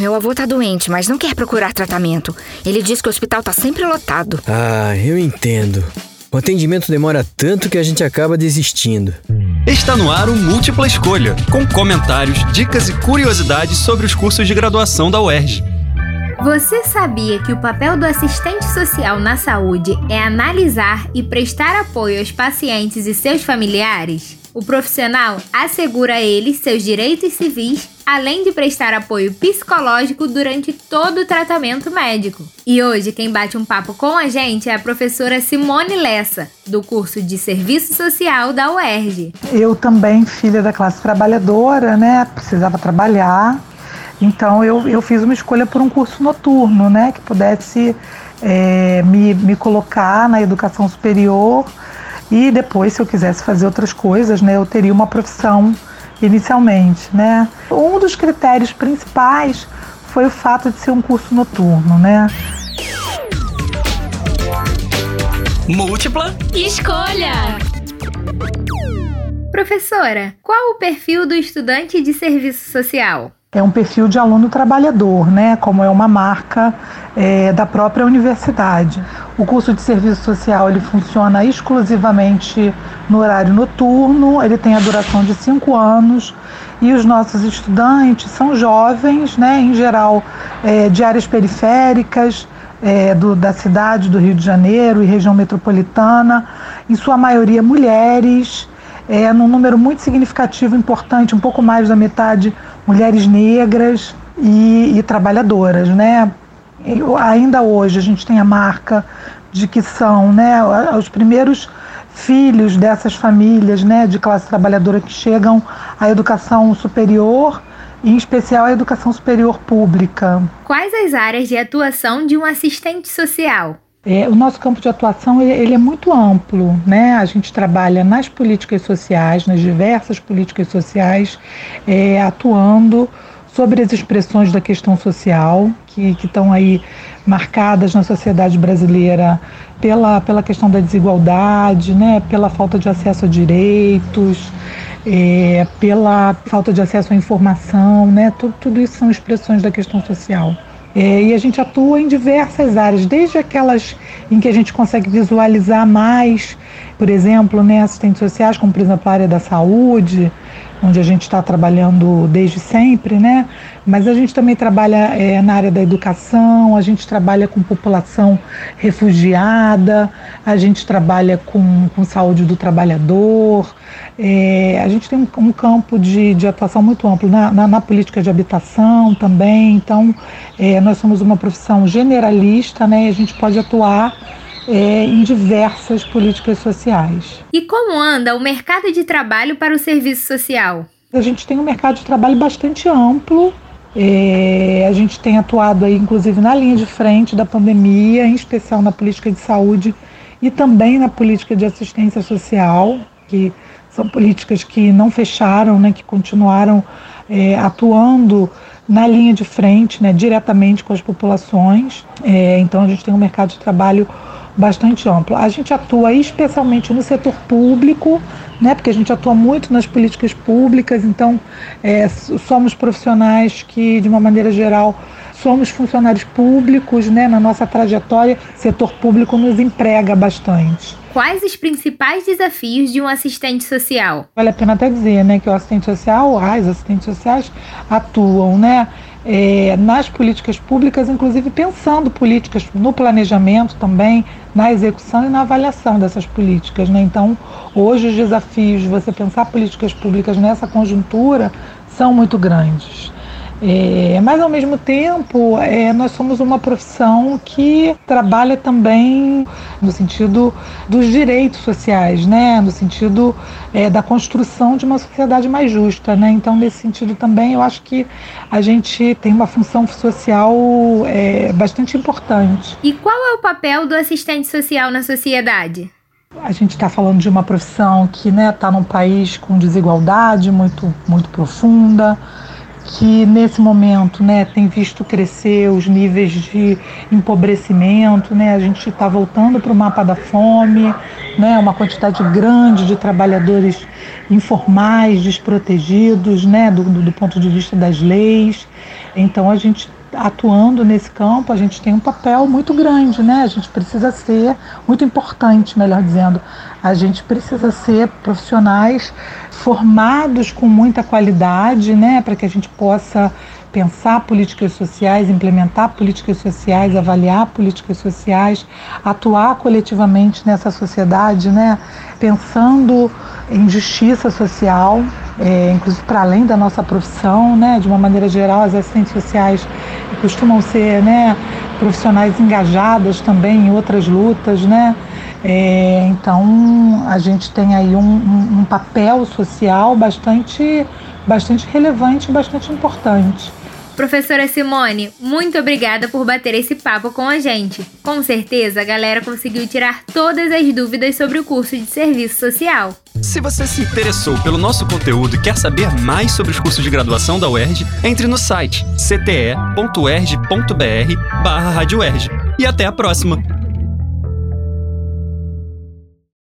meu avô tá doente, mas não quer procurar tratamento. Ele diz que o hospital tá sempre lotado. Ah, eu entendo. O atendimento demora tanto que a gente acaba desistindo. Está no ar o Múltipla Escolha, com comentários, dicas e curiosidades sobre os cursos de graduação da UERJ. Você sabia que o papel do assistente social na saúde é analisar e prestar apoio aos pacientes e seus familiares? O profissional assegura a eles seus direitos civis, além de prestar apoio psicológico durante todo o tratamento médico. E hoje quem bate um papo com a gente é a professora Simone Lessa, do curso de Serviço Social da UERJ. Eu também, filha da classe trabalhadora, né, precisava trabalhar, então eu, eu fiz uma escolha por um curso noturno, né, que pudesse é, me, me colocar na educação superior e depois, se eu quisesse fazer outras coisas, né, eu teria uma profissão inicialmente, né. Um dos critérios principais foi o fato de ser um curso noturno, né. Múltipla escolha. Professora, qual o perfil do estudante de serviço social? É um perfil de aluno trabalhador, né? Como é uma marca é, da própria universidade. O curso de serviço social ele funciona exclusivamente no horário noturno. Ele tem a duração de cinco anos e os nossos estudantes são jovens, né? Em geral, é, de áreas periféricas. É, do, da cidade do Rio de Janeiro e região metropolitana, em sua maioria mulheres, é, num número muito significativo, importante, um pouco mais da metade mulheres negras e, e trabalhadoras, né? Ainda hoje a gente tem a marca de que são, né, os primeiros filhos dessas famílias, né, de classe trabalhadora que chegam à educação superior, em especial à educação superior pública. Quais as áreas de atuação de um assistente social? É, o nosso campo de atuação ele é muito amplo, né? A gente trabalha nas políticas sociais, nas diversas políticas sociais, é, atuando sobre as expressões da questão social que, que estão aí marcadas na sociedade brasileira pela, pela questão da desigualdade, né? Pela falta de acesso a direitos, é, pela falta de acesso à informação, né? Tudo, tudo isso são expressões da questão social. É, e a gente atua em diversas áreas, desde aquelas em que a gente consegue visualizar mais, por exemplo, né, assistentes sociais, como por exemplo a área da saúde, onde a gente está trabalhando desde sempre, né? Mas a gente também trabalha é, na área da educação, a gente trabalha com população refugiada, a gente trabalha com, com saúde do trabalhador, é, a gente tem um, um campo de, de, atuação muito amplo na, na, na, política de habitação também, então é, nós somos uma profissão generalista, né? A gente pode atuar é, em diversas políticas sociais. E como anda o mercado de trabalho para o serviço social? A gente tem um mercado de trabalho bastante amplo. É, a gente tem atuado aí, inclusive, na linha de frente da pandemia, em especial na política de saúde e também na política de assistência social, que são políticas que não fecharam, né, que continuaram é, atuando na linha de frente, né, diretamente com as populações. É, então a gente tem um mercado de trabalho bastante amplo. A gente atua especialmente no setor público, né, porque a gente atua muito nas políticas públicas, então é, somos profissionais que, de uma maneira geral, somos funcionários públicos, né, na nossa trajetória, setor público nos emprega bastante. Quais os principais desafios de um assistente social? Vale a pena até dizer, né, que o assistente social, as assistentes sociais atuam, né, é, nas políticas públicas, inclusive pensando políticas no planejamento também, na execução e na avaliação dessas políticas. Né? Então, hoje os desafios de você pensar políticas públicas nessa conjuntura são muito grandes. É, mas ao mesmo tempo, é, nós somos uma profissão que trabalha também no sentido dos direitos sociais, né? no sentido é, da construção de uma sociedade mais justa. Né? Então, nesse sentido também, eu acho que a gente tem uma função social é, bastante importante. E qual é o papel do assistente social na sociedade? A gente está falando de uma profissão que está né, tá num país com desigualdade muito, muito profunda que nesse momento né, tem visto crescer os níveis de empobrecimento, né, a gente está voltando para o mapa da fome, né, uma quantidade grande de trabalhadores informais, desprotegidos né, do, do ponto de vista das leis. Então a gente atuando nesse campo, a gente tem um papel muito grande, né? A gente precisa ser muito importante, melhor dizendo. A gente precisa ser profissionais formados com muita qualidade, né, para que a gente possa pensar políticas sociais, implementar políticas sociais, avaliar políticas sociais, atuar coletivamente nessa sociedade, né, pensando em justiça social, é, inclusive para além da nossa profissão, né, de uma maneira geral, as assistentes sociais costumam ser, né, profissionais engajadas também em outras lutas, né, é, então a gente tem aí um, um, um papel social bastante, bastante relevante, bastante importante. Professora Simone, muito obrigada por bater esse papo com a gente. Com certeza a galera conseguiu tirar todas as dúvidas sobre o curso de serviço social. Se você se interessou pelo nosso conteúdo e quer saber mais sobre os cursos de graduação da UERJ, entre no site cte.erj.br barra E até a próxima!